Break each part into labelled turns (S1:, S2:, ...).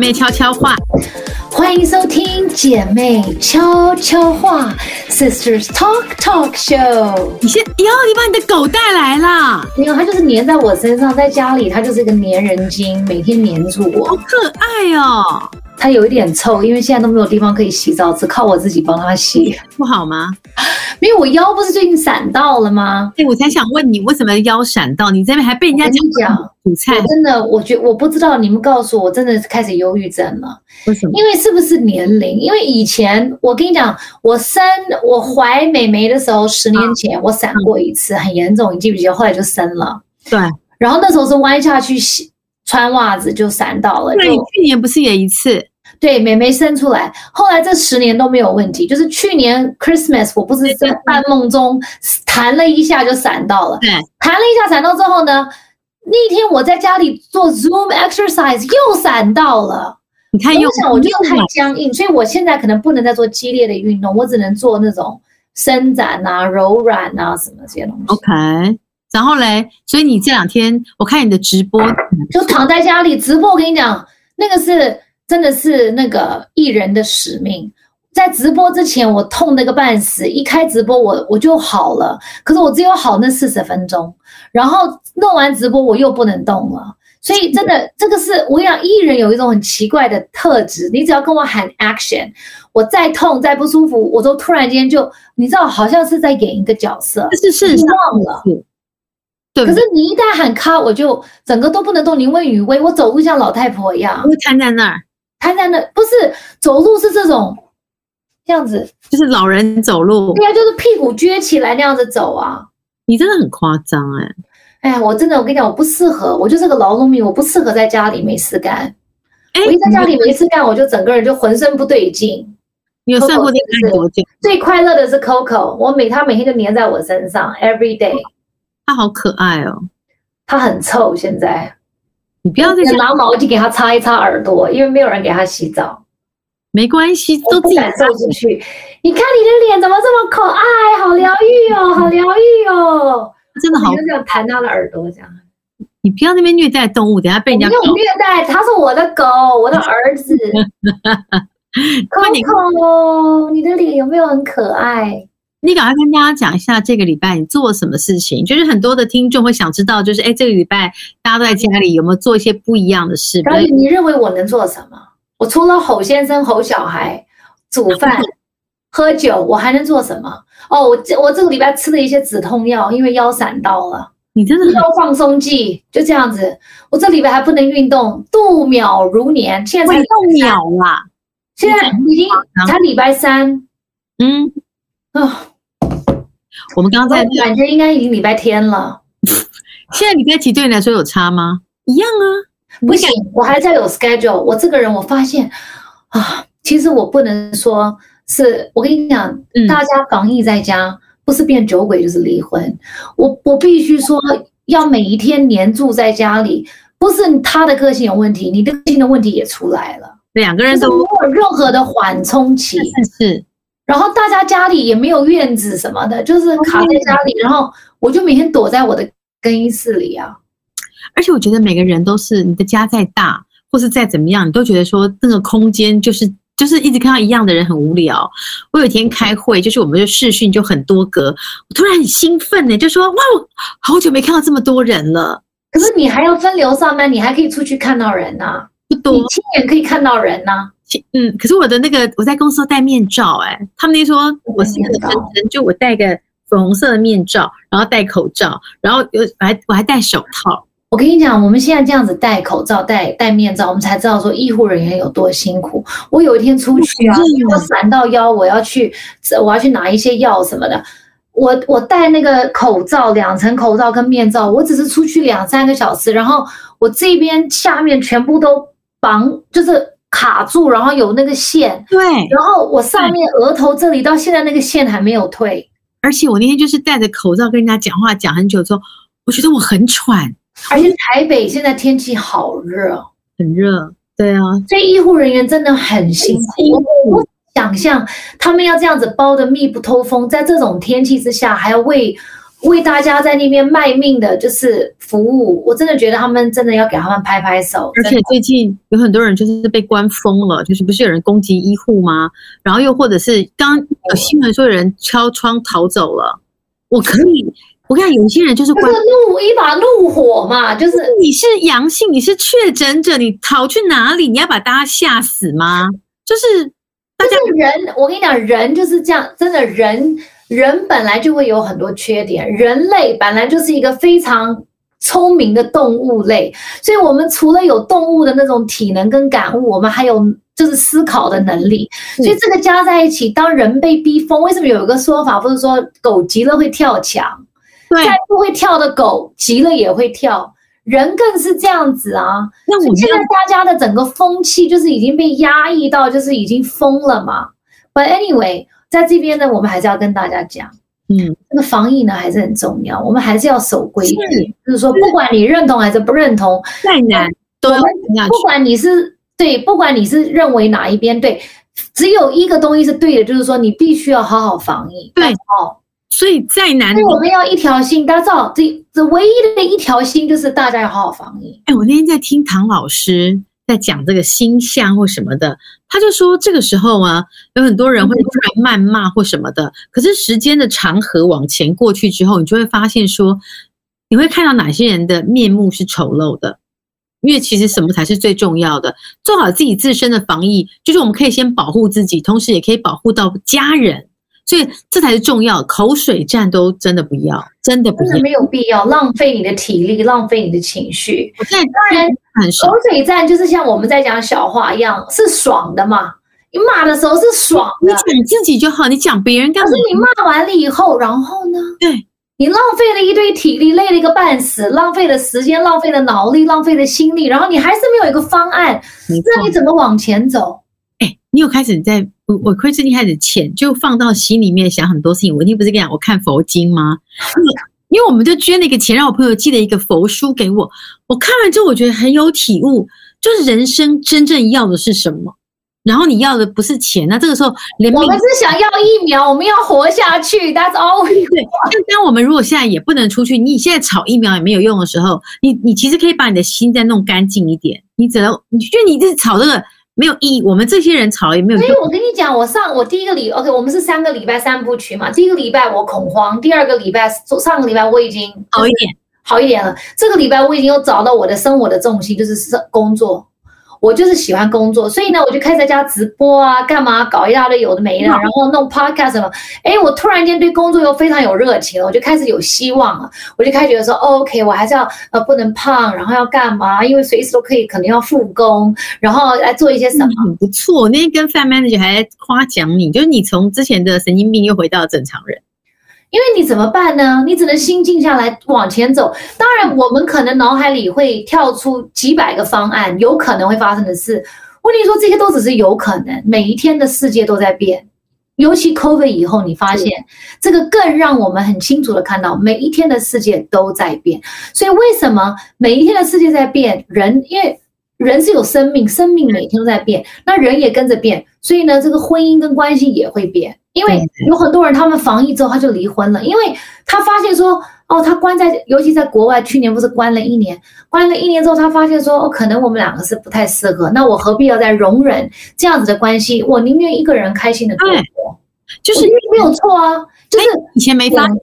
S1: 妹悄悄话，
S2: 欢迎收听姐妹悄悄话 Sisters Talk Talk Show。
S1: 你先，哟，你把你的狗带来了？
S2: 没有，它就是黏在我身上，在家里它就是一个黏人精，每天黏住我，
S1: 好可爱哦。
S2: 它有一点臭，因为现在都没有地方可以洗澡，只靠我自己帮它洗，
S1: 不好吗？
S2: 没有，我腰不是最近闪到了吗？
S1: 哎，我才想问你，为什么腰闪到？你这边还被人家讲煮菜？
S2: 我真的，我觉我不知道，你们告诉我，我真的开始忧郁症了。
S1: 为什么？
S2: 因为是不是年龄？因为以前我跟你讲，我生我怀美眉的时候，十年前我闪过一次，很严重，你记不记得？后来就生了。
S1: 对。
S2: 然后那时候是弯下去洗穿袜子就闪到了。
S1: 对，你去年不是也一次？
S2: 对，妹妹生出来，后来这十年都没有问题。就是去年 Christmas，我不是在半梦中弹了一下就闪到了，
S1: 对，
S2: 弹了一下闪到之后呢，那天我在家里做 Zoom exercise 又闪到了。
S1: 你看又，
S2: 我想我就太僵硬，所以我现在可能不能再做激烈的运动，我只能做那种伸展啊、柔软啊什么这些东西。
S1: OK，然后嘞，所以你这两天我看你的直播，
S2: 就躺在家里直播。我跟你讲，那个是。真的是那个艺人的使命，在直播之前我痛得个半死，一开直播我我就好了，可是我只有好那四十分钟，然后弄完直播我又不能动了，所以真的这个是我想艺人有一种很奇怪的特质，你只要跟我喊 action，我再痛再不舒服，我都突然间就你知道好像是在演一个角色，
S1: 是是是
S2: 忘了。对，可是你一旦喊卡，我就整个都不能动，临危与危，我走路像老太婆一样，
S1: 会瘫在那儿。
S2: 瘫在那，不是走路是这种这样子，
S1: 就是老人走路。
S2: 对啊，就是屁股撅起来那样子走啊。
S1: 你真的很夸张哎！
S2: 哎呀，我真的，我跟你讲，我不适合，我就是个劳碌命，我不适合在家里没事干。
S1: 哎，
S2: 我一在家里没事干，我就整个人就浑身不对劲。
S1: 你有算过这个多久？
S2: 最快乐的是 Coco，我每他每天就黏在我身上，every day。
S1: 他好可爱哦，
S2: 他很臭现在。
S1: 你不要再
S2: 拿毛巾给他擦一擦耳朵，因为没有人给他洗澡。
S1: 没关系，都
S2: 自己走进去。你看你的脸怎么这么可爱，好疗愈哦，好疗愈哦，
S1: 真的好。
S2: 就这样弹他的耳朵，这样。
S1: 你不要那边虐待动物，等下被人家。
S2: 没有虐待，他是我的狗，我的儿子。Coco，你的脸有没有很可爱？
S1: 你赶快跟大家讲一下这个礼拜你做了什么事情，就是很多的听众会想知道，就是哎，这个礼拜大家都在家里有没有做一些不一样的事？
S2: 然后你认为我能做什么？我除了吼先生、吼小孩、煮饭、喝酒，我还能做什么？哦，我这我这个礼拜吃了一些止痛药，因为腰闪到了。
S1: 你真的
S2: 腰放松剂，就这样子。我这礼拜还不能运动，度秒如年。现在才
S1: 度秒啦，
S2: 现在已经才礼拜三。
S1: 嗯啊。我们刚刚在
S2: 感觉应该已经礼拜天了。
S1: 现在礼拜几对你来说有差吗？一样啊，
S2: 不行，我还在有 schedule。我这个人我发现啊，其实我不能说是我跟你讲，大家防疫在家，不是变酒鬼就是离婚。我我必须说，要每一天黏住在家里，不是他的个性有问题，你的个性的问题也出来了。
S1: 两个人都
S2: 没有任何的缓冲期，
S1: 是。
S2: 然后大家家里也没有院子什么的，就是卡在家里。然后我就每天躲在我的更衣室里啊。
S1: 而且我觉得每个人都是，你的家再大或是再怎么样，你都觉得说那个空间就是就是一直看到一样的人很无聊。我有一天开会，就是我们的视讯就很多格，我突然很兴奋呢，就说哇，我好久没看到这么多人了。
S2: 可是你还要分流上班，你还可以出去看到人呐，
S1: 不多，
S2: 你亲眼可以看到人呐。
S1: 嗯，可是我的那个我在公司戴面罩，欸，哎，他们那说我是一个真人，就我戴个粉红色的面罩，然后戴口罩，然后有我还我还戴手套。
S2: 我跟你讲，我们现在这样子戴口罩、戴戴面罩，我们才知道说医护人员有多辛苦。我有一天出去啊，我闪到腰，我要去我要去拿一些药什么的，我我戴那个口罩，两层口罩跟面罩，我只是出去两三个小时，然后我这边下面全部都绑，就是。卡住，然后有那个线，
S1: 对，
S2: 然后我上面额头这里到现在那个线还没有退，
S1: 而且我那天就是戴着口罩跟人家讲话讲很久之后，我觉得我很喘，
S2: 而且台北现在天气好热，
S1: 很热，对啊，
S2: 所以医护人员真的很辛苦，我想象他们要这样子包得密不透风，在这种天气之下还要喂为大家在那边卖命的，就是服务，我真的觉得他们真的要给他们拍拍手。
S1: 而且最近有很多人就是被关疯了，就是不是有人攻击医护吗？然后又或者是刚有新闻说有人敲窗逃走了，我可以，我看有些人就是关
S2: 怒一把怒火嘛，就是
S1: 你是阳性，你是确诊者，你逃去哪里？你要把大家吓死吗？就是大家
S2: 就是人，我跟你讲，人就是这样，真的人。人本来就会有很多缺点，人类本来就是一个非常聪明的动物类，所以我们除了有动物的那种体能跟感悟，我们还有就是思考的能力。所以这个加在一起，当人被逼疯，为什么有一个说法不是说狗急了会跳墙？
S1: 对，
S2: 再不会跳的狗急了也会跳，人更是这样子啊。那我们现在大家的整个风气就是已经被压抑到，就是已经疯了嘛。But anyway。在这边呢，我们还是要跟大家讲，嗯，这个防疫呢还是很重要，我们还是要守规矩，就是说，不管你认同还是不认同，
S1: 再难都要
S2: 不管你是对，不管你是认为哪一边对，只有一个东西是对的，就是说你必须要好好防疫。
S1: 对，哦，所以再难，
S2: 所以我们要一条心，大家知道，这这唯一的一条心就是大家要好好防疫。
S1: 哎，我那天在听唐老师。在讲这个星象或什么的，他就说这个时候啊，有很多人会突然谩骂或什么的。可是时间的长河往前过去之后，你就会发现说，你会看到哪些人的面目是丑陋的。因为其实什么才是最重要的？做好自己自身的防疫，就是我们可以先保护自己，同时也可以保护到家人。所以这才是重要，口水战都真的不要，真的不要，
S2: 没有必要浪费你的体力，浪费你的情绪。
S1: 我现在当然很
S2: 口水战就是像我们在讲小话一样，是爽的嘛？你骂的时候是爽的，
S1: 你讲自己就好，你讲别人干嘛？
S2: 可是你骂完了以后，然后呢？
S1: 对，
S2: 你浪费了一堆体力，累了一个半死，浪费了时间，浪费了脑力，浪费了心力，然后你还是没有一个方案，那你怎么往前走？
S1: 哎，你有开始在。我我亏最近开始钱就放到心里面想很多事情。我一定不是跟你讲我看佛经吗？因为我们就捐了一个钱，让我朋友寄了一个佛书给我。我看完之后，我觉得很有体悟，就是人生真正要的是什么。然后你要的不是钱，那这个时候连
S2: 我们是想要疫苗，我们要活下去。That's all we want。
S1: 对，当我们如果现在也不能出去，你现在炒疫苗也没有用的时候，你你其实可以把你的心再弄干净一点。你只能你觉得你这炒这个。没有意义，我们这些人吵也没有用。
S2: 所以我跟你讲，我上我第一个礼，OK，我们是三个礼拜三部曲嘛。第一个礼拜我恐慌，第二个礼拜上个礼拜我已经
S1: 好一点，
S2: 好一点了。这个礼拜我已经又找到我的生活的重心，就是生工作。我就是喜欢工作，所以呢，我就开始在家直播啊，干嘛搞一大堆有的没的，然后弄 podcast 什么。哎，我突然间对工作又非常有热情了，我就开始有希望了。我就开始觉得说，哦，OK，我还是要呃不能胖，然后要干嘛？因为随时都可以，可能要复工，然后来做一些什么。
S1: 很不错，那天跟 Fat Manager 还在夸奖你，就是你从之前的神经病又回到正常人。
S2: 因为你怎么办呢？你只能心静下来往前走。当然，我们可能脑海里会跳出几百个方案，有可能会发生的事。问题说这些都只是有可能。每一天的世界都在变，尤其 COVID 以后，你发现这个更让我们很清楚的看到，每一天的世界都在变。所以为什么每一天的世界在变？人因为人是有生命，生命每天都在变，那人也跟着变。所以呢，这个婚姻跟关系也会变。因为有很多人，他们防疫之后他就离婚了，因为他发现说，哦，他关在，尤其在国外，去年不是关了一年，关了一年之后，他发现说，哦，可能我们两个是不太适合，那我何必要再容忍这样子的关系？我宁愿一个人开心的度过，就是没有错啊，就是
S1: 以前没发现，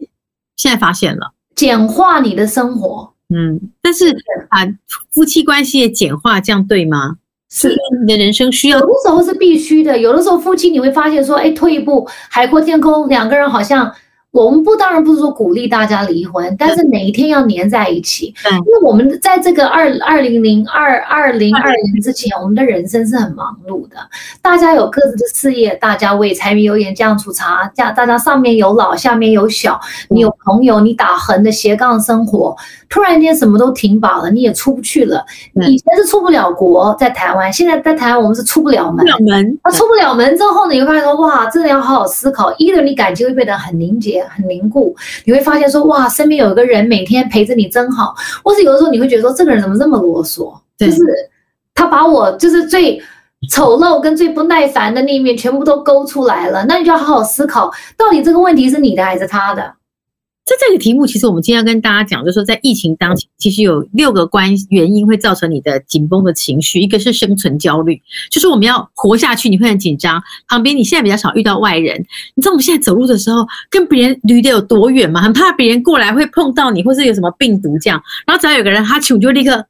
S1: 现在发现了，
S2: 简化你的生活，
S1: 嗯，但是把夫妻关系也简化，这样对吗？是你的人生需要，
S2: 有的时候是必须的。有的时候夫妻你会发现说，哎，退一步海阔天空，两个人好像。我们不当然不是说鼓励大家离婚，但是哪一天要黏在一起。对，因为我们在这个二二零零二二零二零之前，我们的人生是很忙碌的。大家有各自的事业，大家为柴米油盐酱醋茶，这样大家上面有老，下面有小。你有朋友，你打横的斜杠生活，突然间什么都停保了，你也出不去了。以前是出不了国，在台湾，现在在台湾我们是出不了门。
S1: 门，
S2: 啊，出不了门之后呢，你会发现说，哇，真的要好好思考。一个人你感情会变得很凝结。很凝固，你会发现说哇，身边有一个人每天陪着你真好。或是有的时候你会觉得说，这个人怎么这么啰嗦？就是他把我就是最丑陋跟最不耐烦的那一面全部都勾出来了。那你就要好好思考，到底这个问题是你的还是他的？
S1: 在这个题目，其实我们今天要跟大家讲，就是说在疫情当前，其实有六个关原因会造成你的紧绷的情绪。一个是生存焦虑，就是我们要活下去，你会很紧张。旁边你现在比较少遇到外人，你知道我们现在走路的时候跟别人离得有多远吗？很怕别人过来会碰到你，或是有什么病毒这样。然后只要有个人哈气，你就立刻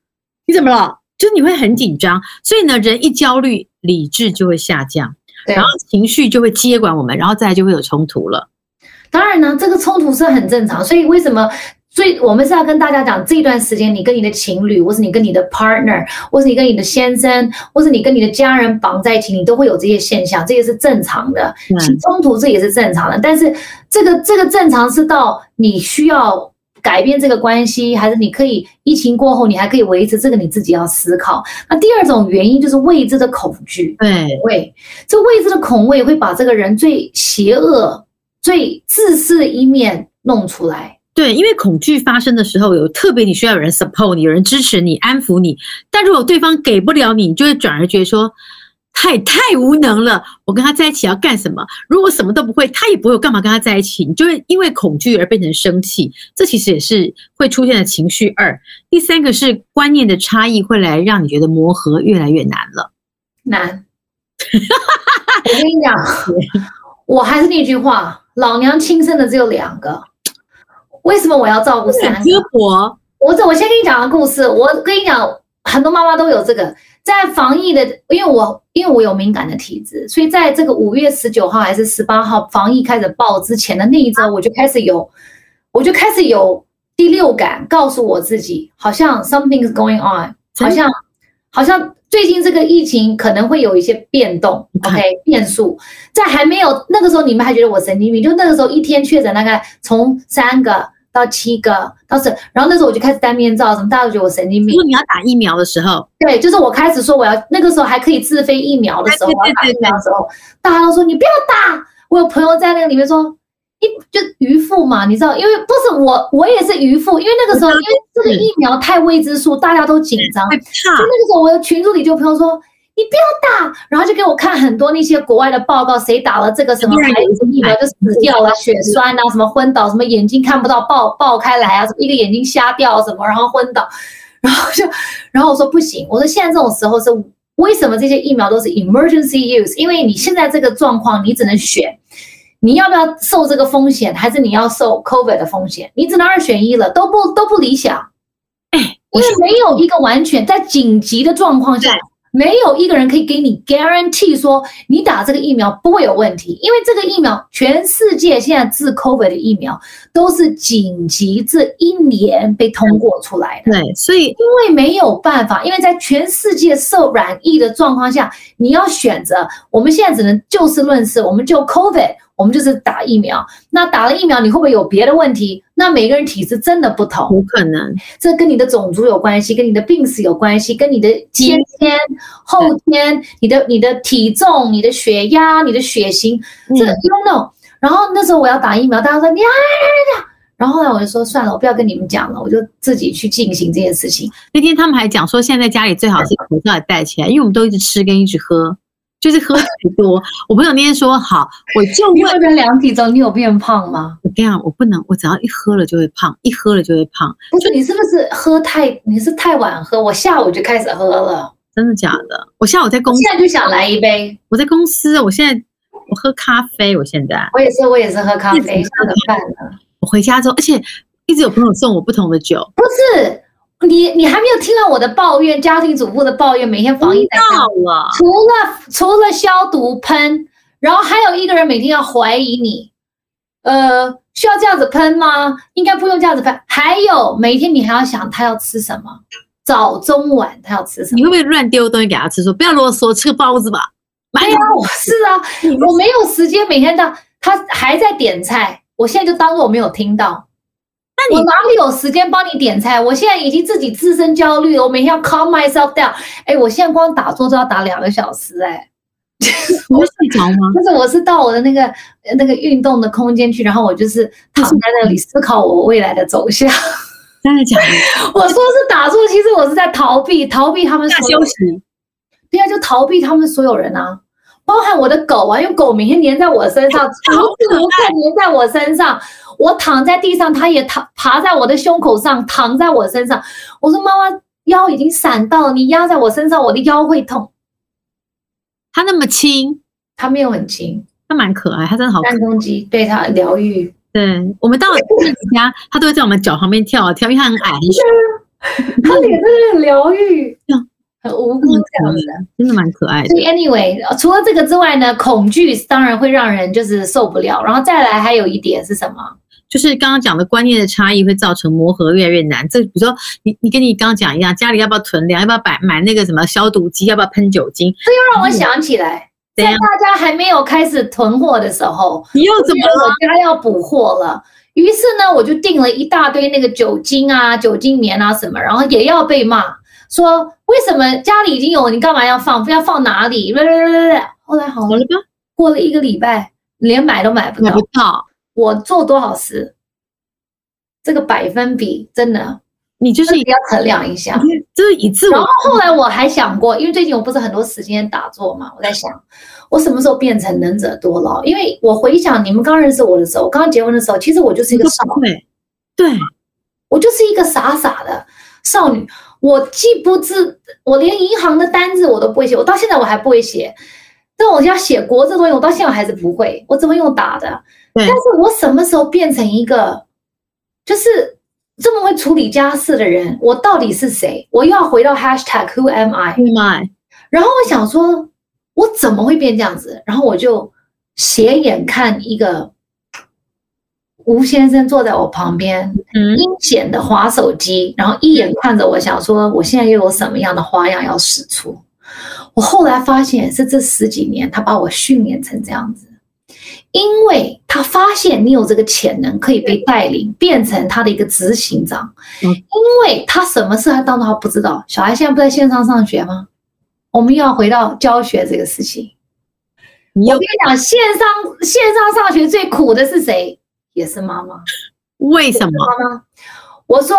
S1: 你怎么了？就你会很紧张。所以呢，人一焦虑，理智就会下降，然后情绪就会接管我们，然后再来就会有冲突了。
S2: 当然呢，这个冲突是很正常，所以为什么？所以我们是要跟大家讲，这段时间你跟你的情侣，或是你跟你的 partner，或是你跟你的先生，或是你跟你的家人绑在一起，你都会有这些现象，这也是正常的。起冲突这也是正常的，但是这个这个正常是到你需要改变这个关系，还是你可以疫情过后你还可以维持？这个你自己要思考。那第二种原因就是未知的恐惧，
S1: 对，
S2: 畏，这未知的恐畏会把这个人最邪恶。最自私的一面弄出来，
S1: 对，因为恐惧发生的时候，有特别你需要有人 support 你，有人支持你，安抚你。但如果对方给不了你，你就会转而觉得说，他也太无能了。我跟他在一起要干什么？如果什么都不会，他也不会，我干嘛跟他在一起？你就会因为恐惧而变成生气。这其实也是会出现的情绪二。第三个是观念的差异，会来让你觉得磨合越来越难了。
S2: 难，我跟你讲，我还是那句话。老娘亲生的只有两个，为什么我要照顾三个？
S1: 我
S2: 我这我先跟你讲个故事。我跟你讲，很多妈妈都有这个，在防疫的，因为我因为我有敏感的体质，所以在这个五月十九号还是十八号防疫开始爆之前的那一周，我就开始有，我就开始有第六感，告诉我自己，好像 something is going on，好像好像。最近这个疫情可能会有一些变动，OK，变数，在还没有那个时候，你们还觉得我神经病，就那个时候一天确诊大概从三个到七个到十，然后那时候我就开始戴面罩，什么大家都觉得我神经病。
S1: 因为你要打疫苗的时候，
S2: 对，就是我开始说我要那个时候还可以自费疫苗的时候，我要打疫苗的时候，大家都说你不要打。我有朋友在那个里面说。一就渔夫嘛，你知道，因为不是我，我也是渔夫。因为那个时候，因为这个疫苗太未知数，大家都紧张。就那个时候，我的群组里就朋友说：“你不要打。”然后就给我看很多那些国外的报告，谁打了这个什么孩子疫苗就死掉了，血栓啊，什么昏倒，什么眼睛看不到爆爆开来啊，什么一个眼睛瞎掉什么，然后昏倒。然后就，然后我说不行，我说现在这种时候是为什么这些疫苗都是 emergency use？因为你现在这个状况，你只能选。你要不要受这个风险，还是你要受 COVID 的风险？你只能二选一了，都不都不理想。哎，因为没有一个完全在紧急的状况下。没有一个人可以给你 guarantee 说你打这个疫苗不会有问题，因为这个疫苗全世界现在治 COVID 的疫苗都是紧急这一年被通过出来的。
S1: 对，所以
S2: 因为没有办法，因为在全世界受染疫的状况下，你要选择，我们现在只能就事论事，我们就 COVID。我们就是打疫苗，那打了疫苗，你会不会有别的问题？那每个人体质真的不同，
S1: 有可能，
S2: 这跟你的种族有关系，跟你的病史有关系，跟你的先天、后天，你的你的体重、你的血压、你的血型，这 you know。然后那时候我要打疫苗，大家说你呀呀呀，然后后来我就说算了，我不要跟你们讲了，我就自己去进行这件事情。
S1: 那天他们还讲说，现在家里最好是口罩也戴起来，因为我们都一直吃跟一直喝。就是喝太多，我朋友那天说好，我就
S2: 你有没有量体重？你有变胖吗？
S1: 我跟你讲，我不能，我只要一喝了就会胖，一喝了就会胖。
S2: 不是你是不是喝太？你是太晚喝？我下午就开始喝了，
S1: 真的假的？我下午在公司，
S2: 现在就想来一杯。
S1: 我在公司，我现在我喝咖啡，我现在
S2: 我也是，我也是喝咖啡。下个饭了。
S1: 我回家之后，而且一直有朋友送我不同的酒，
S2: 不是。你你还没有听到我的抱怨，家庭主妇的抱怨，每天防疫在
S1: 了，
S2: 除了除了消毒喷，然后还有一个人每天要怀疑你，呃，需要这样子喷吗？应该不用这样子喷。还有每天你还要想他要吃什么，早中晚他要吃什么？
S1: 你会不会乱丢东西给他吃？说不要啰嗦，吃个包子吧。
S2: 没有，是啊，我没有时间每天到他还在点菜，我现在就当做我没有听到。那你哪里有时间帮你点菜？我现在已经自己自身焦虑了，我每天要 calm myself down。哎，我现在光打坐都要打两个小时，哎，
S1: 我会睡着吗？
S2: 就是我是到我的那个那个运动的空间去，然后我就是躺在那里思考我未来的走向。
S1: 真的假的？
S2: 我说是打坐，其实我是在逃避，逃避他们所有。
S1: 休息。
S2: 对啊，就逃避他们所有人啊，包含我的狗啊，因为狗每天黏在我身上，无时无刻黏在我身上。我躺在地上，他也躺爬在我的胸口上，躺在我身上。我说妈妈腰已经闪到了，你压在我身上，我的腰会痛。
S1: 他那么轻，
S2: 他没有很轻，
S1: 他蛮可爱，他真的好可爱。
S2: 三公斤，对他疗愈。
S1: 对，我们到了自己家，他都会在我们脚旁边跳啊跳，因为他很矮，
S2: 他脸真的很疗愈。很无辜这样子，
S1: 真的蛮可爱的。
S2: 所以 anyway，除了这个之外呢，恐惧当然会让人就是受不了。然后再来还有一点是什么？
S1: 就是刚刚讲的观念的差异会造成磨合越来越难。这比如说你你跟你刚刚讲一样，家里要不要囤粮？要不要买买那个什么消毒机？要不要喷酒精？
S2: 这又让我想起来，在大家还没有开始囤货的时候，
S1: 你又怎么了？
S2: 我家要补货了。于是呢，我就订了一大堆那个酒精啊、酒精棉啊什么，然后也要被骂。说为什么家里已经有，你干嘛要放？非要放哪里？后来好了吧？过了一个礼拜，连买都买不到。
S1: 买不到。
S2: 我做多少事？这个百分比真的，
S1: 你就是
S2: 要衡量一下。
S1: 就是以自我。
S2: 然后后来我还想过，因为最近我不是很多时间打坐嘛，我在想，我什么时候变成能者多劳？因为我回想你们刚认识我的时候，刚刚结婚的时候，其实我就是一个少女。
S1: 对，
S2: 我就是一个傻傻的少女。我既不知，我连银行的单子我都不会写，我到现在我还不会写。但我要写国字东西，我到现在还是不会。我只会用打的？但是我什么时候变成一个，就是这么会处理家事的人？我到底是谁？我又要回到 hashtag Who am I？Who
S1: am I？
S2: 然后我想说，我怎么会变这样子？然后我就斜眼看一个。吴先生坐在我旁边，阴险的划手机，然后一眼看着我，想说我现在又有什么样的花样要使出？我后来发现是这十几年他把我训练成这样子，因现你有这个潜能可以被带领，变成他的一个执行长。因为他什么事他当中他不知道，小孩现在不在线上上学吗？我们又要回到教学这个事情。我跟你讲，线上线上上学最苦的是谁？也是妈妈，
S1: 为什么？
S2: 妈妈，我说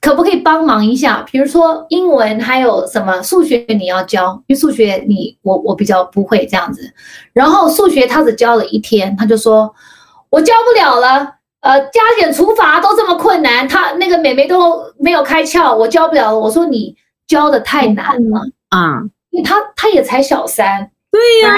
S2: 可不可以帮忙一下？比如说英文还有什么数学你要教，因为数学你我我比较不会这样子。然后数学他只教了一天，他就说我教不了了。呃，加减除法都这么困难，他那个妹妹都没有开窍，我教不了了。我说你教的太难了
S1: 啊，
S2: 因为他他也才小三。
S1: 对呀，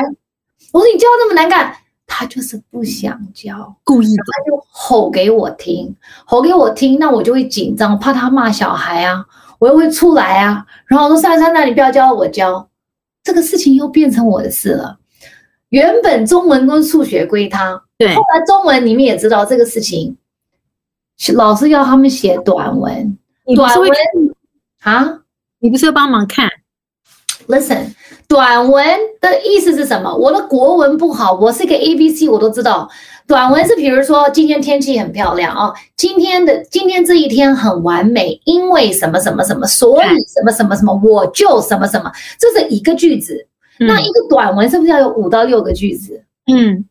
S2: 我说你教那么难干。他就是不想教，
S1: 故意的，
S2: 他就吼给我听，吼给我听，那我就会紧张，怕他骂小孩啊，我又会出来啊。然后我说：“珊珊，那你不要教，我教。”这个事情又变成我的事了。原本中文跟数学归他，
S1: 对。
S2: 后来中文你们也知道这个事情，老师要他们写短文，短文啊，
S1: 你不是要帮忙看
S2: ？Listen。短文的意思是什么？我的国文不好，我是个 A B C，我都知道。短文是比如说今天天气很漂亮啊，今天的今天这一天很完美，因为什么什么什么，所以什么什么什么，我就什么什么，这是一个句子。那一个短文是不是要有五到六个句子？
S1: 嗯，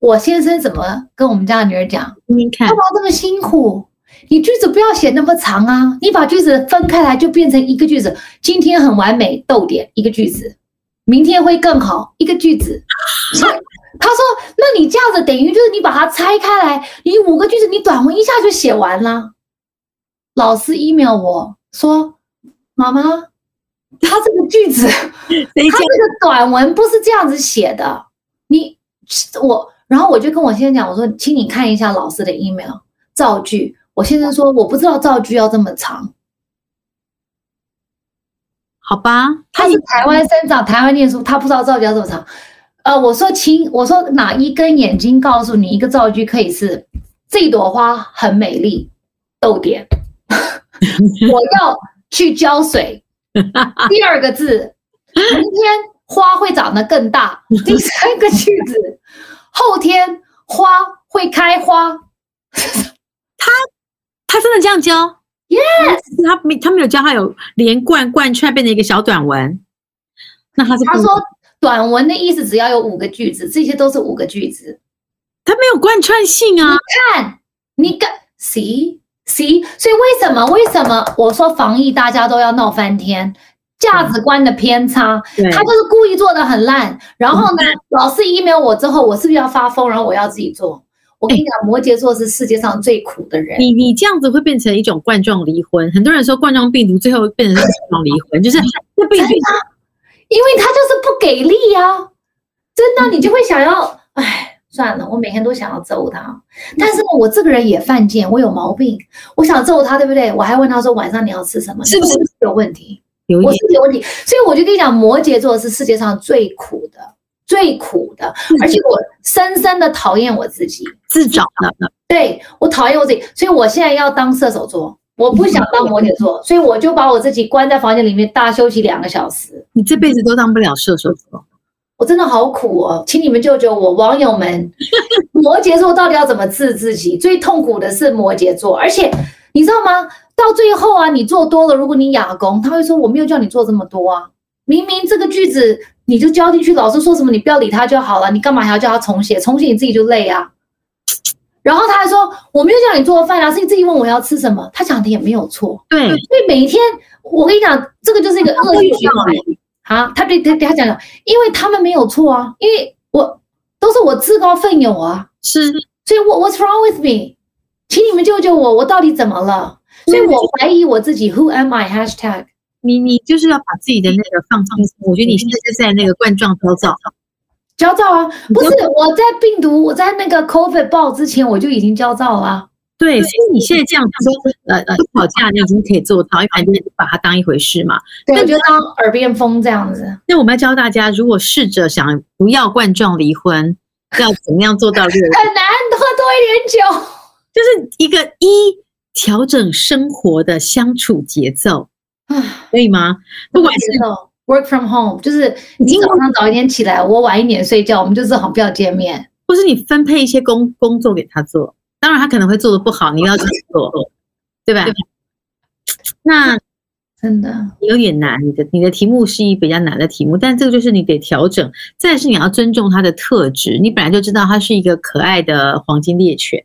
S2: 我先生怎么跟我们家的女儿讲？
S1: 你看，
S2: 干嘛这么辛苦？你句子不要写那么长啊，你把句子分开来就变成一个句子。今天很完美，逗点一个句子。明天会更好，一个句子。他说：“那你这样子等于就是你把它拆开来，你五个句子，你短文一下就写完了。”老师 email 我说：“妈妈，他这个句子，他这个短文不是这样子写的。你我，然后我就跟我先生讲，我说，请你看一下老师的 email 造句。我先生说，我不知道造句要这么长。”
S1: 好吧，
S2: 他是台湾生长，台湾念书，他不知道造句要这么长。呃，我说亲，我说哪一根眼睛告诉你一个造句可以是这朵花很美丽，逗点，我要去浇水。第二个字，明天花会长得更大。第三个句子，后天花会开花。
S1: 他他真的这样教
S2: ？Yes，
S1: 他没他没有教他有连贯贯穿变成一个小短文。那他是
S2: 他说短文的意思只要有五个句子，这些都是五个句子。
S1: 他没有贯穿性啊！
S2: 你看，你看，see see，所以为什么为什么我说防疫大家都要闹翻天？价值观的偏差，他就是故意做的很烂。然后呢，老师 email 我之后，我是不是要发疯？然后我要自己做？我跟你讲，摩羯座是世界上最苦的人。
S1: 你你这样子会变成一种冠状离婚。很多人说冠状病毒最后变成冠状离婚，就是这病毒，
S2: 因为他就是不给力呀、啊。真的，你就会想要，哎，算了，我每天都想要揍他。但是呢，我这个人也犯贱，我有毛病，我想揍他，对不对？我还问他说晚上你要吃什么？是不是有问题？有我是有问题。所以我就跟你讲，摩羯座是世界上最苦的。最苦的，而且我深深的讨厌我自己，
S1: 自找的。
S2: 对，我讨厌我自己，所以我现在要当射手座，我不想当摩羯座，所以我就把我自己关在房间里面大休息两个小时。
S1: 你这辈子都当不了射手座，
S2: 我真的好苦哦，请你们救救我，网友们，摩羯座到底要怎么治自己？最痛苦的是摩羯座，而且你知道吗？到最后啊，你做多了，如果你亚攻，他会说我没有叫你做这么多啊，明明这个句子。你就交进去，老师说什么你不要理他就好了，你干嘛还要叫他重写？重写你自己就累啊。然后他还说我没有叫你做饭啊，是你自己问我要吃什么。他讲的也没有错，
S1: 对。所
S2: 以每一天我跟你讲，这个就是一个恶性循环啊。他对他对他讲讲，因为他们没有错啊，因为我都是我自告奋勇啊，
S1: 是。
S2: 所以我 What's wrong with me？请你们救救我，我到底怎么了？所以我怀疑我自己，Who am I？Hashtag。
S1: 你你就是要把自己的那个放放松，我觉得你现在就在那个冠状焦躁，
S2: 焦躁啊！不是我在病毒，我在那个 COVID 爆之前我就已经焦躁了。
S1: 对，所以你现在这样说，呃呃，不吵架你已经可以做到，因为你把它当一回事嘛。
S2: 对，我就当耳边风这样子。
S1: 那我们要教大家，如果试着想不要冠状离婚，要怎么样做到？很
S2: 难，喝多一点酒，
S1: 就是一个一调整生活的相处节奏。啊，可以吗？不管是
S2: work from home，就是你早上早一点起来，我晚一点睡觉，我们就最好不要见面。
S1: 或是你分配一些工工作给他做，当然他可能会做的不好，你要去 做，对吧？那
S2: 真的
S1: 有点难，你的你的题目是一比较难的题目，但这个就是你得调整。再是你要尊重他的特质，你本来就知道他是一个可爱的黄金猎犬。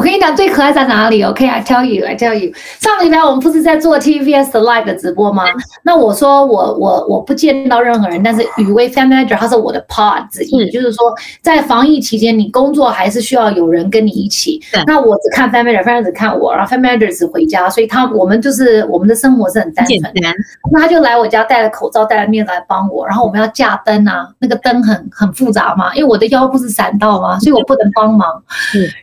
S2: 我跟你讲，最可爱在哪里？OK，I、okay, tell you，I tell you。上个礼拜我们不是在做 TVBS 的 live 的直播吗？那我说我我我不见到任何人，但是雨薇 Fan Manager 他是我的 pod 之一，就是说在防疫期间，你工作还是需要有人跟你一起。那我只看 Fan Manager，Fan Manager 只看我，然后 Fan Manager 只回家，所以他我们就是我们的生活是很单纯。那他就来我家戴了口罩，戴了面来帮我，然后我们要架灯啊，那个灯很很复杂嘛，因为我的腰不是闪到吗？所以我不能帮忙。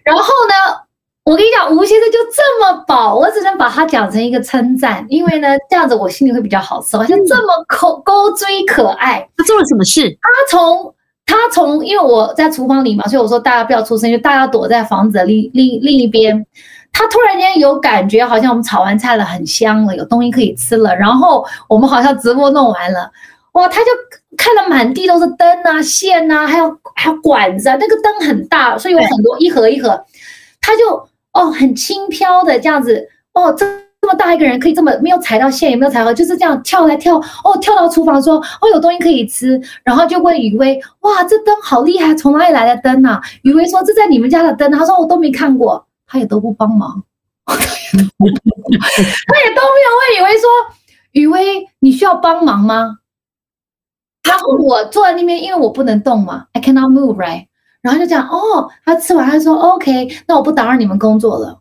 S2: 然后呢？我跟你讲，吴先生就这么饱，我只能把他讲成一个称赞，因为呢，这样子我心里会比较好受。好像这么抠勾追可爱，
S1: 他做了什么事？
S2: 他从他从，因为我在厨房里嘛，所以我说大家不要出声，就大家躲在房子的另另另一边。他突然间有感觉，好像我们炒完菜了，很香了，有东西可以吃了。然后我们好像直播弄完了，哇，他就看了满地都是灯啊、线啊，还有还有管子啊，那个灯很大，所以有很多一盒一盒，他就。哦，很轻飘的这样子，哦，这这么大一个人可以这么没有踩到线，也没有踩到，就是这样跳来跳，哦，跳到厨房说，哦，有东西可以吃，然后就问雨薇，哇，这灯好厉害，从哪里来的灯啊？雨薇说，这在你们家的灯，他说我都没看过，他也都不帮忙，他也都没有问雨薇说，雨薇你需要帮忙吗？然后我坐在那边，因为我不能动嘛，I cannot move, right？然后就讲哦，他吃完他说 OK，那我不打扰你们工作了。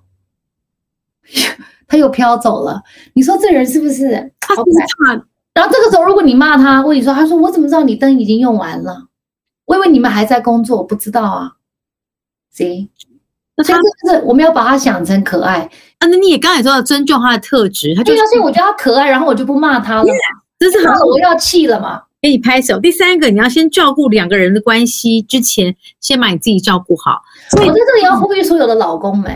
S2: 他又飘走了。你说这人是不是？他是差。然后这个时候如果你骂他，我跟你说，他说我怎么知道你灯已经用完了？我以为你们还在工作，我不知道啊。行，那他就是我们要把他想成可爱
S1: 啊。那你也刚才说要尊重他的特质，他就
S2: 对啊，所以我觉得他可爱，然后我就不骂他了嘛。
S1: 这是好，
S2: 我要气了嘛。
S1: 给你拍手。第三个，你要先照顾两个人的关系之前，先把你自己照顾好。
S2: 我在这里要呼吁所有的老公们，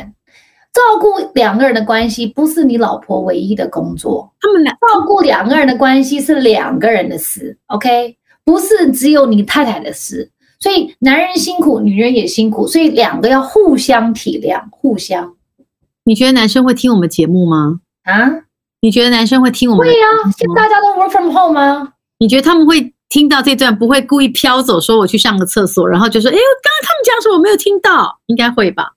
S2: 照顾两个人的关系不是你老婆唯一的工作。
S1: 他们俩
S2: 照顾两个人的关系是两个人的事，OK？不是只有你太太的事。所以男人辛苦，女人也辛苦，所以两个要互相体谅，互相。
S1: 你觉得男生会听我们节目吗？
S2: 啊？
S1: 你觉得男生会听我们？
S2: 会呀、啊，现在大家都 work from home 吗？
S1: 你觉得他们会听到这段，不会故意飘走，说我去上个厕所，然后就说：“哎，刚刚他们讲什么我没有听到？”应该会吧？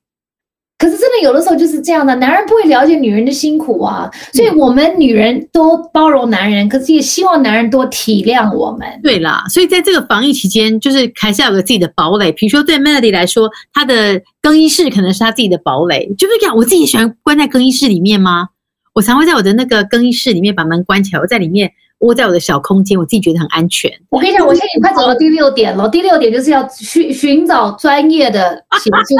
S2: 可是真的有的时候就是这样的，男人不会了解女人的辛苦啊，所以我们女人多包容男人，可是也希望男人多体谅我们。
S1: 对啦，所以在这个防疫期间，就是还是要有个自己的堡垒。比如说对 Melody 来说，她的更衣室可能是她自己的堡垒。就是讲我自己喜欢关在更衣室里面吗？我常会在我的那个更衣室里面把门关起来，我在里面。窝在我的小空间，我自己觉得很安全。
S2: 我跟你讲，我现在已经快走到第六点了。第六点就是要寻寻找专业的协助。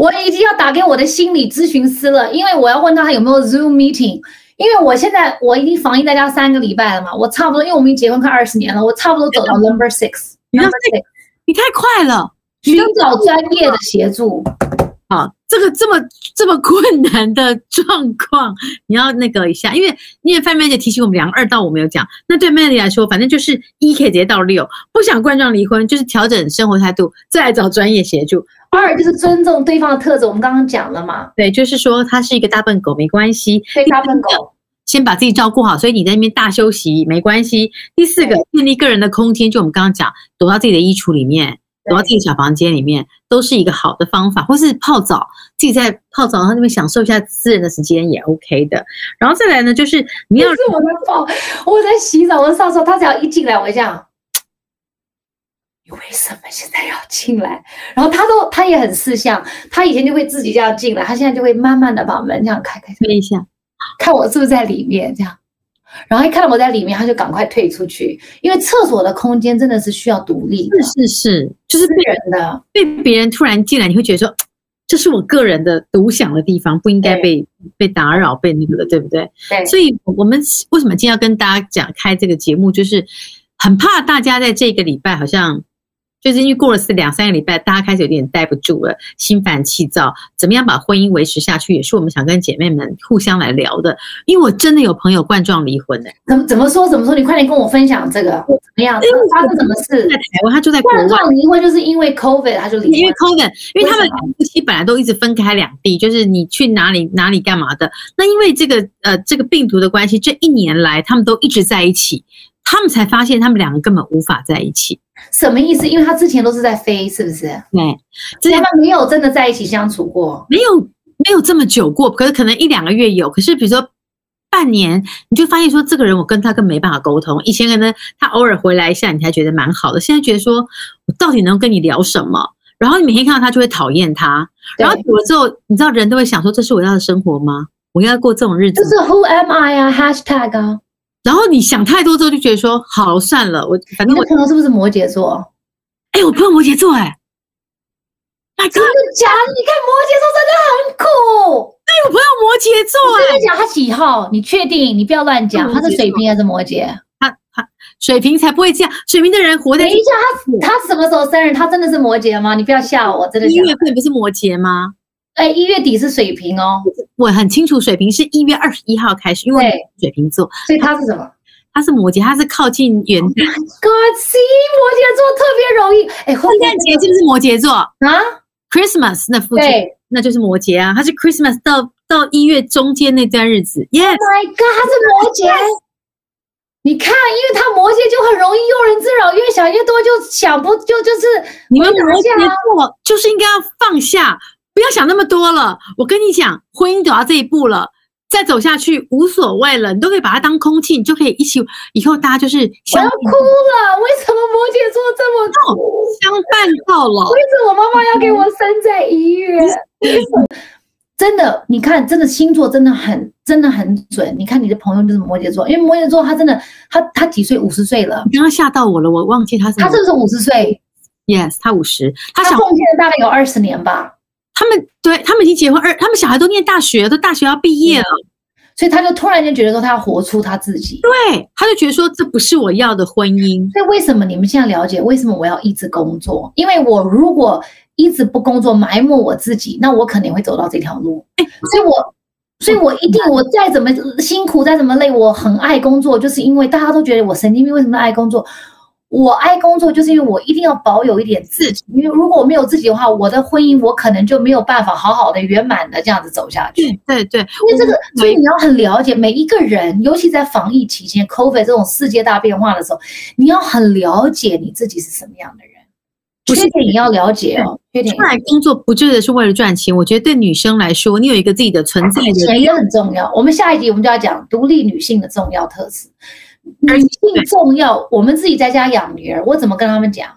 S2: 我我已经要打给我的心理咨询师了，因为我要问他他有没有 Zoom meeting。因为我现在我已经防疫在家三个礼拜了嘛，我差不多，因为我们已经结婚快二十年了，我差不多走到 number six。
S1: number six，你太快了，
S2: 寻找专业的协助。
S1: 好，这个这么这么困难的状况，你要那个一下，因为因为范妹姐提醒我们两个二到我没有讲，那对 Melody 来说，反正就是一可以直接到六，不想冠状离婚，就是调整生活态度，再来找专业协助。
S2: 二就是尊重对方的特质，我们刚刚讲了嘛，
S1: 对，就是说他是一个大笨狗没关系，
S2: 对，大笨狗，
S1: 先把自己照顾好，所以你在那边大休息没关系。第四个，建立个人的空间，就我们刚刚讲，躲到自己的衣橱里面。躲到自己小房间里面都是一个好的方法，或是泡澡，自己在泡澡，然后那边享受一下私人的时间也 OK 的。然后再来呢，就是你要是
S2: 我在泡，我在洗澡，我上厕所，他只要一进来，我这样，你为什么现在要进来？然后他都他也很识相，他以前就会自己这样进来，他现在就会慢慢的把门这样开开，
S1: 推一下，
S2: 看我是不是在里面这样。然后一看到我在里面，他就赶快退出去，因为厕所的空间真的是需要独立。
S1: 是是是，就是被人的被别人突然进来，你会觉得说，这是我个人的独享的地方，不应该被被打扰、被那个的，对不对？
S2: 对。
S1: 所以，我们为什么今天要跟大家讲开这个节目，就是很怕大家在这个礼拜好像。就是因为过了是两三个礼拜，大家开始有点待不住了，心烦气躁，怎么样把婚姻维持下去，也是我们想跟姐妹们互相来聊的。因为我真的有朋友冠状离婚的，
S2: 怎么怎么说怎么说？你快点跟我分享这个怎么样？发生什么事？
S1: 在台湾，他就在。
S2: 冠状离婚就是因为 COVID，他就离婚。
S1: 因为 COVID，因为他们夫妻本来都一直分开两地，就是你去哪里哪里干嘛的。那因为这个呃这个病毒的关系，这一年来他们都一直在一起，他们才发现他们两个根本无法在一起。
S2: 什么意思？因为他之前都是在飞，是不是？
S1: 对，
S2: 之前他们没有真的在一起相处过，
S1: 没有没有这么久过。可是可能一两个月有，可是比如说半年，你就发现说这个人我跟他更没办法沟通。以前可能他偶尔回来一下，你还觉得蛮好的，现在觉得说我到底能跟你聊什么？然后你每天看到他就会讨厌他，然后久了之后，你知道人都会想说，这是我要的生活吗？我要过这种日子？
S2: 就是 Who am I 啊？Hashtag 啊。
S1: 然后你想太多之后就觉得说好算了，我反正我
S2: 朋友是不是摩羯座？
S1: 哎，我朋友摩羯座哎，
S2: 真的假的？你看摩羯座真的很苦。
S1: 哎，我朋友摩羯座哎，
S2: 我跟你讲他几号？你确定？你不要乱讲，他是水瓶还是摩羯？
S1: 他他水瓶才不会这样，水瓶的人活在。
S2: 等一下，他他什么时候生日？他真的是摩羯吗？你不要吓我，真的。
S1: 一月份不是摩羯吗？
S2: 哎，一月底是水瓶哦，
S1: 我很清楚，水瓶是一月二十一号开始，因为水瓶座，
S2: 所以他是什么？
S1: 他是摩羯，他是靠近元旦。
S2: Oh、God，C 摩羯座特别容易。哎，圣诞
S1: 节是不是摩羯座
S2: 啊
S1: ？Christmas 那附近，那就是摩羯啊。他是 Christmas 到到一月中间那段日子。Yes。
S2: My God，他是摩羯。你看，因为他摩羯就很容易庸人自扰，越想越多，就想不就就是
S1: 你们摩羯座就是应该要放下。不要想那么多了，我跟你讲，婚姻走到这一步了，再走下去无所谓了，你都可以把它当空气，你就可以一起，以后大家就是相。
S2: 我要哭了，为什么摩羯座这么苦？
S1: 相伴到老。
S2: 为什么我妈妈要给我生在一月？真的，你看，真的星座真的很，真的很准。你看你的朋友就是摩羯座，因为摩羯座他真的，他他几岁？五十岁了。你刚刚吓到我了，我忘记他是。他是不是五十岁
S1: ？Yes，他五十。
S2: 他奉献了大概有二十年吧。
S1: 他们对他们已经结婚，二他们小孩都念大学，都大学要毕业了，
S2: 所以他就突然间觉得说他要活出他自己，
S1: 对，他就觉得说这不是我要的婚姻。
S2: 所以为什么你们现在了解为什么我要一直工作？因为我如果一直不工作，埋没我自己，那我肯定会走到这条路。哎，所以我，所以我一定，我再怎么辛苦，再怎么累，我很爱工作，就是因为大家都觉得我神经病，为什么爱工作？我爱工作，就是因为我一定要保有一点自己。因为如果我没有自己的话，我的婚姻我可能就没有办法好好的圆满的这样子走下去。
S1: 对对，
S2: 因为这个，所以你要很了解每一个人，尤其在防疫期间，COVID 这种世界大变化的时候，你要很了解你自己是什么样的人。缺点你要了解哦，
S1: 出来工作不就是为了赚钱？我觉得对女生来说，你有一个自己的存在的
S2: 钱也很重要。我们下一集我们就要讲独立女性的重要特质。女性重要，我们自己在家养女儿，我怎么跟他们讲？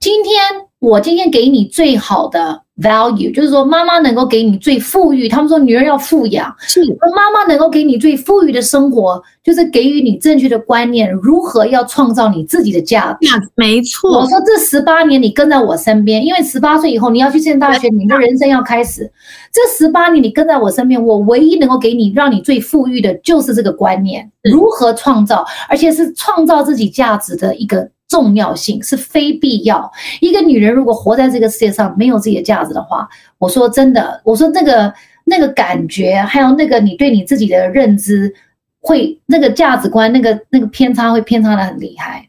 S2: 今天我今天给你最好的 value，就是说妈妈能够给你最富裕。他们说女人要富养，
S1: 是
S2: 妈妈能够给你最富裕的生活，就是给予你正确的观念，如何要创造你自己的价值。
S1: 没错，
S2: 我说这十八年你跟在我身边，因为十八岁以后你要去上大学，你的人生要开始。这十八年你跟在我身边，我唯一能够给你让你最富裕的就是这个观念，如何创造，而且是创造自己价值的一个。重要性是非必要。一个女人如果活在这个世界上没有自己的价值的话，我说真的，我说那个那个感觉，还有那个你对你自己的认知，会那个价值观，那个那个偏差会偏差的很厉害。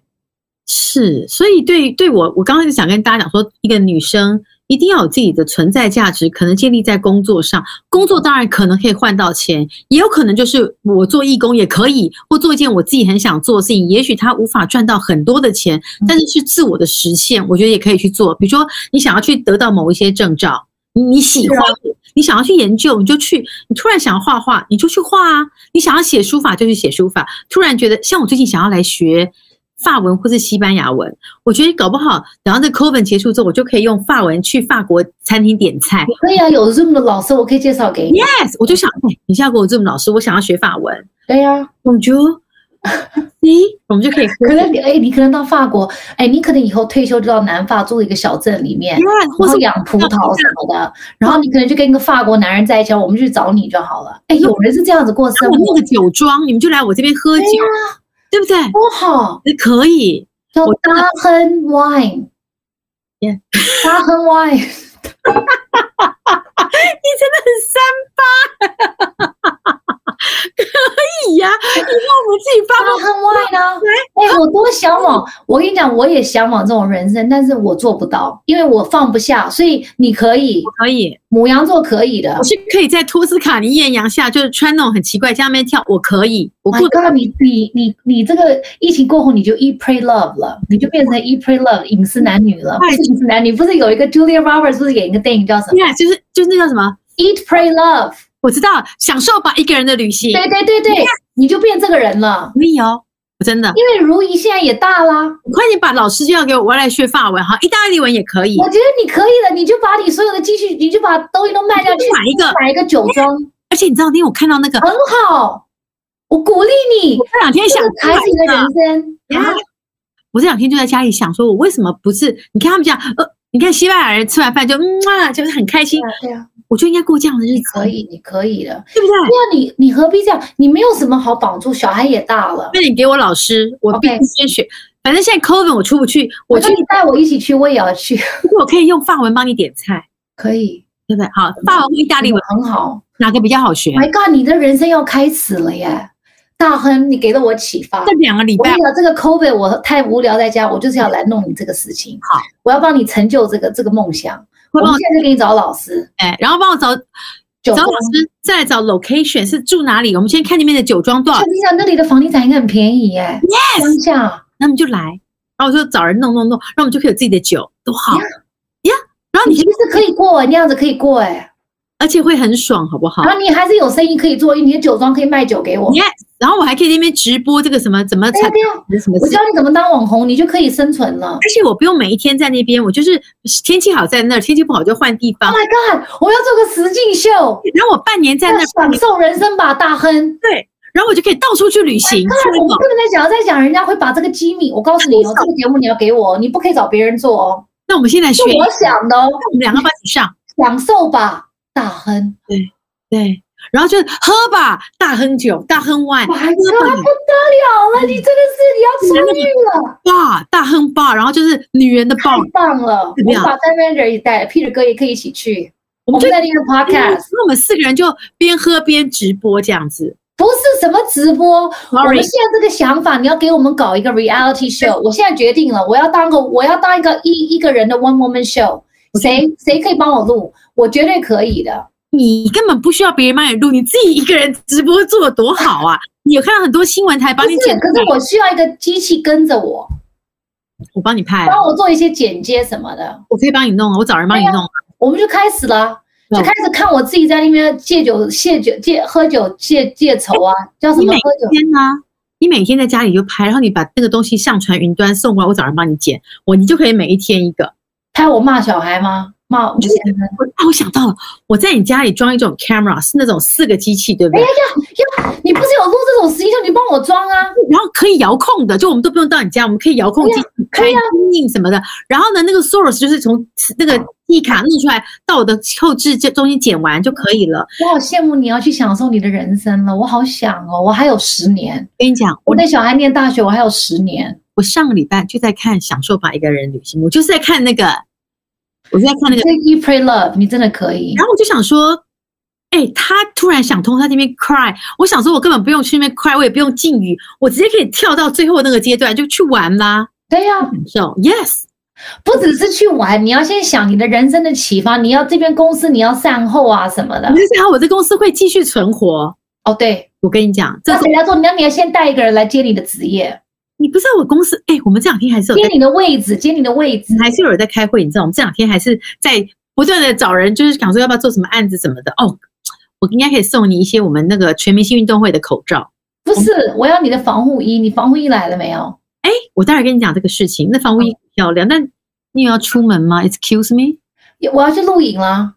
S1: 是，所以对对我，我刚刚就想跟大家讲说，一个女生。一定要有自己的存在价值，可能建立在工作上。工作当然可能可以换到钱，也有可能就是我做义工也可以，或做一件我自己很想做的事情。也许他无法赚到很多的钱，但是是自我的实现，我觉得也可以去做。比如说，你想要去得到某一些证照，你你喜欢，你想要去研究，你就去。你突然想要画画，你就去画啊。你想要写书法，就去写书法。突然觉得，像我最近想要来学。法文或是西班牙文，我觉得搞不好等到这 COVID 结束之后，我就可以用法文去法国餐厅点菜。
S2: 可以啊，有 Zoom 的老师，我可以介绍给你。
S1: Yes，我就想，你现在给我 Zoom 老师，我想要学法文。
S2: 对呀，
S1: 我就，咦，我们就可以。
S2: 可能你哎，你可能到法国，哎，你可能以后退休就到南法住一个小镇里面，或是养葡萄什么的。然后你可能就跟一个法国男人在一起，我们去找你就好了。哎，有人是这样子过生活。
S1: 那个酒庄，你们就来我这边喝酒。对不对？
S2: 不好，
S1: 可以。
S2: 叫大亨 wine，大亨 wine，
S1: 你真的很三八。可以呀、啊，你看我们自己发个
S2: 很外呢。哎、欸，我多向往！我跟你讲，我也向往这种人生，但是我做不到，因为我放不下。所以你可以，
S1: 可以，
S2: 母羊座可以的，
S1: 我是可以在托斯卡尼艳阳下，就是穿那种很奇怪，下面跳，我可以。我
S2: 告诉你，你你你这个疫情过后，你就 eat pray love 了，你就变成 eat pray love 隐私男女了。不是饮食男女，不是有一个 Julia Roberts 不是演一个电影叫什么？
S1: 对，就是就是那叫什么
S2: eat pray love。
S1: 我知道，享受吧一个人的旅行。
S2: 对对对对.你就变这个人了。
S1: 没有，我真的。
S2: 因为如懿现在也大啦，
S1: 你快点把老师就要给我，我来学法文哈，意大利文也可以。
S2: 我觉得你可以的，你就把你所有的积蓄，你就把东西都卖掉去
S1: 买一个
S2: 买一个酒庄。
S1: 而且你知道，那天我看到那个
S2: 很好，我鼓励你。
S1: 我这两天想
S2: 开始你的人生。Yeah.
S1: 我这两天就在家里想说，我为什么不是？你看他们讲，呃，你看西班牙人吃完饭就嗯啊，就是很开心。
S2: 对啊。
S1: 我就应该过这样的日子，
S2: 可以，你可以的，
S1: 对不对？
S2: 对啊，你你何必这样？你没有什么好绑住，小孩也大了。
S1: 那你给我老师，我必须先学。反正现在 COVID 我出不去，我
S2: 说你带我一起去，我也要去。
S1: 不 过我可以用法文帮你点菜，
S2: 可以，
S1: 对不对？好，法文和意大利文
S2: 很好，
S1: 哪个比较好学
S2: ？My God，你的人生要开始了耶！大亨，你给了我启发。
S1: 这两个礼拜，
S2: 我跟你讲，这个 COVID 我太无聊在家，我就是要来弄你这个事情。
S1: 好，
S2: 我要帮你成就这个这个梦想。我们现在就给你找老师，
S1: 哎，然后帮我找找老师，再找 location 是住哪里？我们先看那边的酒庄多少？
S2: 你想那里的房地产应该很便宜耶
S1: ，Yes，
S2: 乡下，
S1: 那我们就来，然后我就找人弄弄弄，然后我们就可以有自己的酒，多好呀！然后你其实是
S2: 可以过，那样子可以过哎。
S1: 而且会很爽，好不好？
S2: 然后你还是有生意可以做，你的酒庄可以卖酒给我。
S1: Yes，然后我还可以在那边直播这个什么怎么产什么。
S2: 我教你怎么当网红，你就可以生存了。
S1: 而且我不用每一天在那边，我就是天气好在那儿，天气不好就换地方。
S2: Oh my god！我要做个实境秀。
S1: 然后我半年在那
S2: 享受人生吧，大亨。
S1: 对，然后我就可以到处去旅行。
S2: 我们不能再讲，再讲人家会把这个机密。我告诉你哦，这个节目你要给我，你不可以找别人做哦。
S1: 那我们现在学。
S2: 我想的哦。
S1: 我们两个一起上，
S2: 享受吧。大亨，
S1: 对对，然后就喝吧，大亨酒，大亨 wine，
S2: 哇，不得了了，你真的是你要出狱了，
S1: 哇，大亨 bar，然后就是女人的 bar，
S2: 太棒了，我们把 manager 也带，Peter 哥也可以一起去，我们在那个 podcast，
S1: 那我们四个人就边喝边直播这样子，
S2: 不是什么直播，我们现在这个想法，你要给我们搞一个 reality show，我现在决定了，我要当个我要当一个一一个人的 one woman show。谁谁可以帮我录？我绝对可以的。
S1: 你根本不需要别人帮你录，你自己一个人直播做的多好啊！你有看到很多新闻台帮你剪，
S2: 可是我需要一个机器跟着我。
S1: 我帮你拍，
S2: 帮我做一些剪接什么的。
S1: 我可以帮你弄，我找人帮你弄。
S2: 我们就开始了，就开始看我自己在那边戒酒、戒酒、戒喝酒、戒戒愁啊，叫什么？喝酒
S1: 天呢？你每天在家里就拍，然后你把那个东西上传云端送过来，我找人帮你剪，我你就可以每一天一个。
S2: 拍我骂小孩吗？骂我，就是
S1: 我啊！我想到了，我在你家里装一种 camera，是那种四个机器，对不对？
S2: 哎呀呀，你不是有录这种实习，你帮我装啊。
S1: 然后可以遥控的，就我们都不用到你家，我们可以遥控机开印什么的。然后呢，那个 source 就是从那个记忆卡弄出来到我的后置这中间剪完就可以了。
S2: 我好羡慕你要去享受你的人生了，我好想哦，我还有十年。
S1: 跟你讲，
S2: 我带小孩念大学，我还有十年。
S1: 我上个礼拜就在看《享受吧一个人旅行》，我就是在看那个。我就在看那个《
S2: Eat Pray Love》，你真的可以。
S1: 然后我就想说，哎、欸，他突然想通，他那边 cry，我想说，我根本不用去那边 cry，我也不用禁语，我直接可以跳到最后那个阶段就去玩啦。
S2: 对呀、啊，
S1: 感受 Yes，
S2: 不只是去玩，你要先想你的人生的启发，你要这边公司你要善后啊什么的。
S1: 你想我这公司会继续存活？
S2: 哦，对，
S1: 我跟你讲，
S2: 这谁来做？你要你要先带一个人来接你的职业。
S1: 你不知道我公司哎、欸，我们这两天还是有
S2: 接你的位置，接你的位置，
S1: 还是有人在开会。你知道，我们这两天还是在不断的找人，就是想说要不要做什么案子什么的。哦，我应该可以送你一些我们那个全明星运动会的口罩。
S2: 不是，我要你的防护衣，你防护衣来了没有？
S1: 哎、欸，我待会儿跟你讲这个事情。那防护衣很漂亮，但你有要出门吗？Excuse me，
S2: 我要去露营了。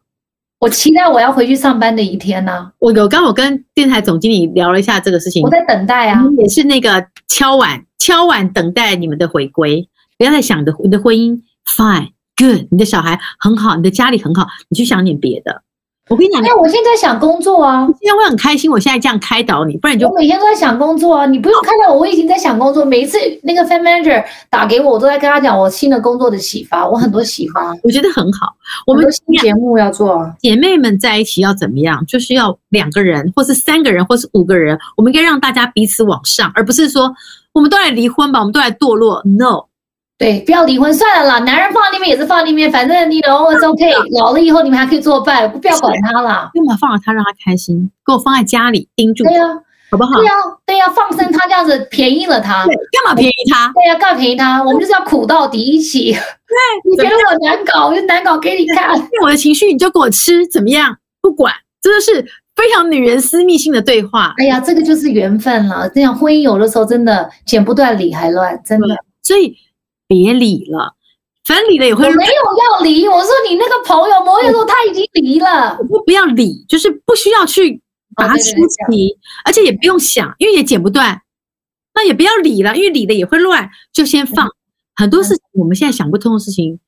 S2: 我期待我要回去上班的一天呢、啊。
S1: 我有刚我跟电台总经理聊了一下这个事情，
S2: 我在等待啊，
S1: 也是那个敲碗敲碗等待你们的回归。不要再想着你的婚姻 fine good，你的小孩很好，你的家里很好，你去想点别的。我跟你讲，
S2: 哎，我现在想工作啊！
S1: 现在我很开心，我现在这样开导你，不然你就
S2: 我每天都在想工作啊！你不用看到我，我已经在想工作。每一次那个 fan manager 打给我，我都在跟他讲我新的工作的启发，我很多启发，
S1: 我觉得很好。我们
S2: 新节目要做，
S1: 姐妹们在一起要怎么样？就是要两个人，或是三个人，或是五个人，我们应该让大家彼此往上，而不是说我们都来离婚吧，我们都来堕落。No。
S2: 对，不要离婚算了啦。男人放在那边也是放在那边，反正你老了 OK。老了以后你们还可以作伴，不要管他啦。
S1: 干嘛放了他让他开心？给我放在家里盯住。
S2: 对呀、啊，
S1: 好不好？
S2: 对呀、啊，对呀、啊，放生他这样子便宜了他。
S1: 对，干嘛便宜他？
S2: 对呀、啊，干嘛便宜他？我们就是要苦到底一起。对，你觉得我难搞，我就难搞给你看。
S1: 我的情绪你就给我吃，怎么样？不管，真的是非常女人私密性的对话。
S2: 哎呀，这个就是缘分了。这样婚姻有的时候真的剪不断理还乱，真的。
S1: 所以。别理了，反正理了也会。
S2: 我没有要离，我说你那个朋友，某些时候他已经离了。
S1: 我不要理，就是不需要去把它出题，而且也不用想，因为也剪不断。那也不要理了，因为理了也会乱，就先放。嗯、很多事情我们现在想不通的事情，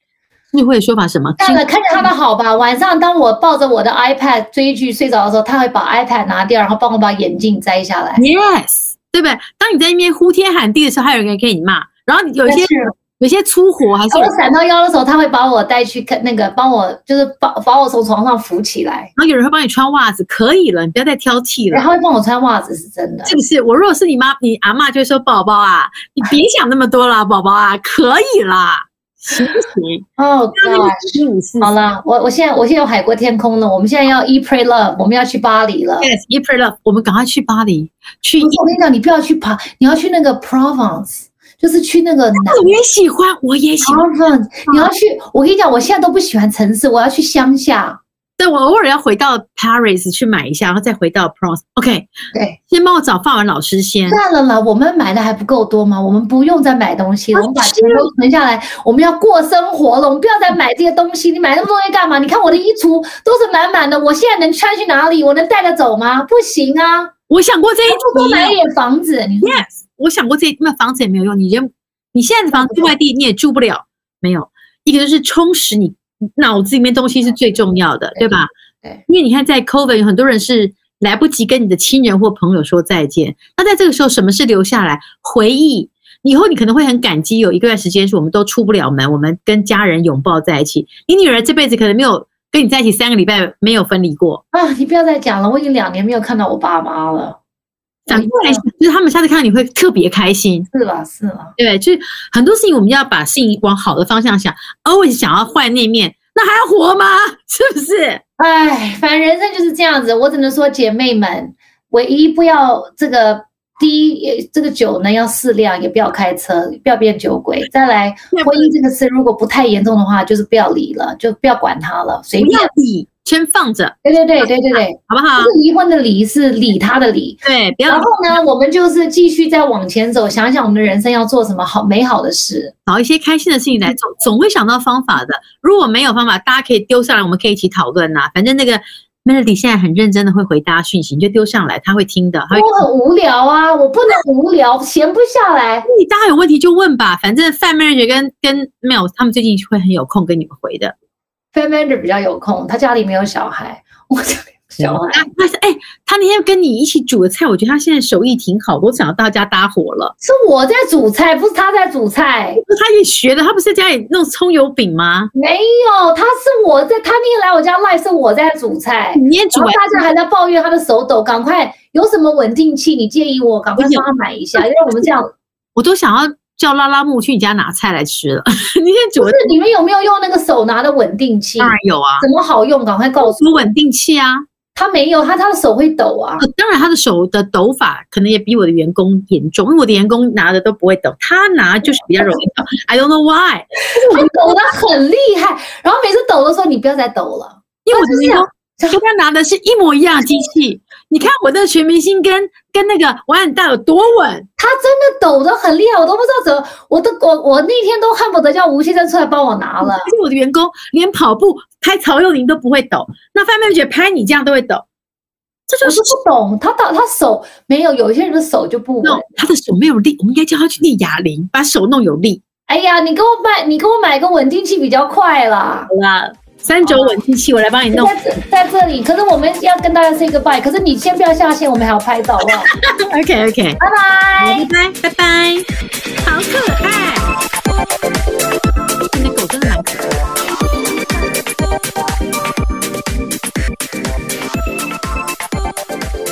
S1: 智慧说法什么？
S2: 看了看着他的好吧。晚上当我抱着我的 iPad 追剧睡着的时候，他会把 iPad 拿掉，然后帮我把眼镜摘下来。
S1: Yes，对不对？当你在那边呼天喊地的时候，还有人给你骂，然后有一些。有些粗活还是
S2: 我闪到腰的时候，他会把我带去看那个，帮我就是把把我从床上扶起来。
S1: 然后有人会帮你穿袜子，可以了，你不要再挑剔了。
S2: 然后会帮我穿袜子，是真的。
S1: 是不是？我如果是你妈，你阿嬷就会说：“宝宝啊，你别想那么多了，宝宝啊，可以啦，行不行？”
S2: 哦，好了，我我现在我现在有海阔天空了。我们现在要 Eat Pray Love，我们要去巴黎了。
S1: Yes，Eat Pray Love，我们赶快去巴黎。去，
S2: 我跟你讲，你不要去爬，你要去那个 Provence。就是去那个，
S1: 我也喜欢，我也喜欢。
S2: 你要去，我跟你讲，我现在都不喜欢城市，我要去乡下。
S1: 对，我偶尔要回到 Paris 去买一下，然后再回到 Provence。OK，
S2: 对，
S1: 先帮我找范文老师先。
S2: 算了啦，我们买的还不够多吗？我们不用再买东西了，我们把钱都存下来，我们要过生活了。我们不要再买这些东西，你买那么多东西干嘛？你看我的衣橱都是满满的，我现在能穿去哪里？我能带得走吗？不行啊！
S1: 我想过这一题，
S2: 多买一点房子。你说
S1: ，Yes，我想过这那房子也没有用，你人。你现在的房子外地你也住不了，没有一个就是充实你脑子里面东西是最重要的，对吧？
S2: 对，
S1: 因为你看在 COVID 有很多人是来不及跟你的亲人或朋友说再见，那在这个时候什么是留下来回忆？以后你可能会很感激，有一个段时间是我们都出不了门，我们跟家人拥抱在一起。你女儿这辈子可能没有跟你在一起三个礼拜没有分离过
S2: 啊！你不要再讲了，我已经两年没有看到我爸妈了。
S1: 反过来，就是他们下次看到你会特别开心，
S2: 是吧？是吧？
S1: 对，就是很多事情我们要把事情往好的方向想，always 想要坏那面，那还要活吗？是不是？
S2: 哎，反正人生就是这样子。我只能说，姐妹们，唯一不要这个第一，这个酒呢要适量，也不要开车，不要变酒鬼。再来，婚姻这个事如果不太严重的话，就是不要离了，就不要管他了，随便
S1: 离，先放着。
S2: 对对对对对对，
S1: 好不好？
S2: 这个离婚的离是理他的理，
S1: 对，不要。
S2: 然后呢，我们就是继续再往前走，想想我们的人生要做什么好美好的事，
S1: 找一些开心的事情来做，总会想到方法的。如果没有方法，大家可以丢上来，我们可以一起讨论呐。反正那个。Melody 现在很认真的会回答讯息，你就丢上来，他会听的。
S2: 我很无聊啊，我不能无聊，闲不下来。
S1: 你大家有问题就问吧，反正 Fat Manager 跟跟 Mel 他们最近会很有空跟你们回的。
S2: Fat Manager 比较有空，他家里没有小孩。我家里小孩，
S1: 他是哎，他那天跟你一起煮的菜，我觉得他现在手艺挺好，我想要大家搭伙了。
S2: 是我在煮菜，不是他在煮菜。
S1: 他也学的，他不是在家里弄葱油饼吗？
S2: 没有，他是我在，他那天来我家赖，是我在煮菜。
S1: 你也煮，
S2: 大家还在抱怨他的手抖，赶快有什么稳定器？你建议我赶快帮他买一下，因为我们这样，
S1: 我都想要叫拉拉木去你家拿菜来吃了。你先煮，
S2: 是你们有没有用那个手拿的稳定器？
S1: 当然有啊，
S2: 怎么好用？赶快告诉我。
S1: 稳定器啊。
S2: 他没有，他他的手会抖啊。
S1: 当然，他的手的抖法可能也比我的员工严重，因为我的员工拿的都不会抖，他拿就是比较容易抖。I don't know why，
S2: 他抖得很厉害，然后每次抖的时候，你不要再抖了，
S1: 因为我的员工跟他拿的是一模一样的机器。你看我的全明星跟跟那个王很大有多稳，
S2: 他真的抖得很厉害，我都不知道怎么，我都我我那天都恨不得叫吴先生出来帮我拿了。
S1: 因为我的员工连跑步拍曹佑宁都不会抖，那范妹姐拍你这样都会抖，这就是
S2: 不懂。他到他手没有，有一些人的手就不稳，
S1: 他的手没有力，我们应该叫他去练哑铃，把手弄有力。
S2: 哎呀，你给我买，你给我买个稳定器比较快啦。
S1: 好啦。三九稳定器，我来帮你弄。
S2: 在这里，可是我们要跟大家 say goodbye。可是你先不要下线，我们还要拍照，好不好？
S1: OK OK，
S2: 拜拜，
S1: 拜拜拜拜，好可爱。